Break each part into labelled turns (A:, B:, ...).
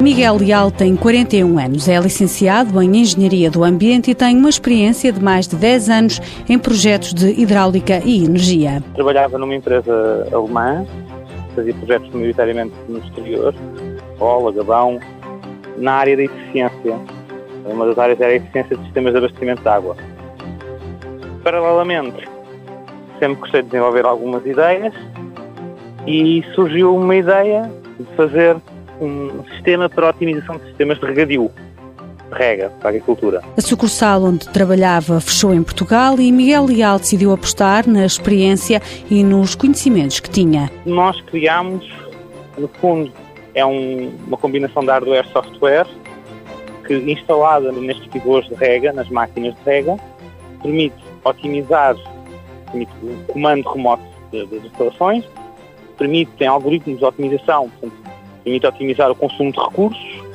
A: Miguel Leal tem 41 anos, é licenciado em Engenharia do Ambiente e tem uma experiência de mais de 10 anos em projetos de hidráulica e energia.
B: Trabalhava numa empresa alemã, fazia projetos maioritariamente no exterior, Ola, Gabão, na área da eficiência. Uma das áreas era a eficiência de sistemas de abastecimento de água. Paralelamente, sempre gostei de desenvolver algumas ideias e surgiu uma ideia de fazer um sistema para a otimização de sistemas de regadio, de rega para a agricultura.
A: A sucursal onde trabalhava fechou em Portugal e Miguel Leal decidiu apostar na experiência e nos conhecimentos que tinha.
B: Nós criámos, no fundo, é um, uma combinação de hardware e software que, instalada nestes pivôs de rega, nas máquinas de rega, permite otimizar permite o comando remoto das instalações, permite, tem algoritmos de otimização, portanto, permite otimizar o consumo de recursos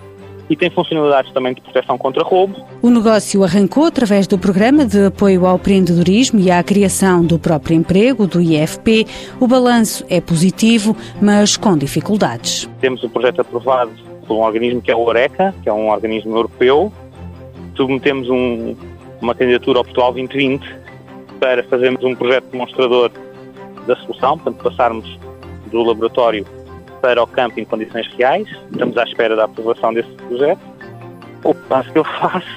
B: e tem funcionalidades também de proteção contra roubo.
A: O negócio arrancou através do Programa de Apoio ao Empreendedorismo e à Criação do Próprio Emprego, do IFP. O balanço é positivo, mas com dificuldades.
B: Temos um projeto aprovado por um organismo que é o ORECA, que é um organismo europeu. Submetemos um, uma candidatura ao Portugal 2020 para fazermos um projeto demonstrador da solução, portanto, passarmos do laboratório para o campo em condições reais. Estamos à espera da aprovação desse projeto. O passo que eu faço,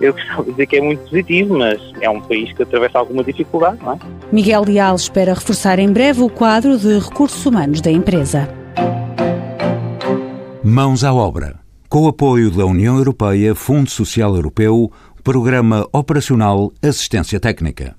B: eu gostava de dizer que é muito positivo, mas é um país que atravessa alguma dificuldade, não é?
A: Miguel Leal espera reforçar em breve o quadro de recursos humanos da empresa.
C: Mãos à obra. Com o apoio da União Europeia, Fundo Social Europeu, Programa Operacional Assistência Técnica.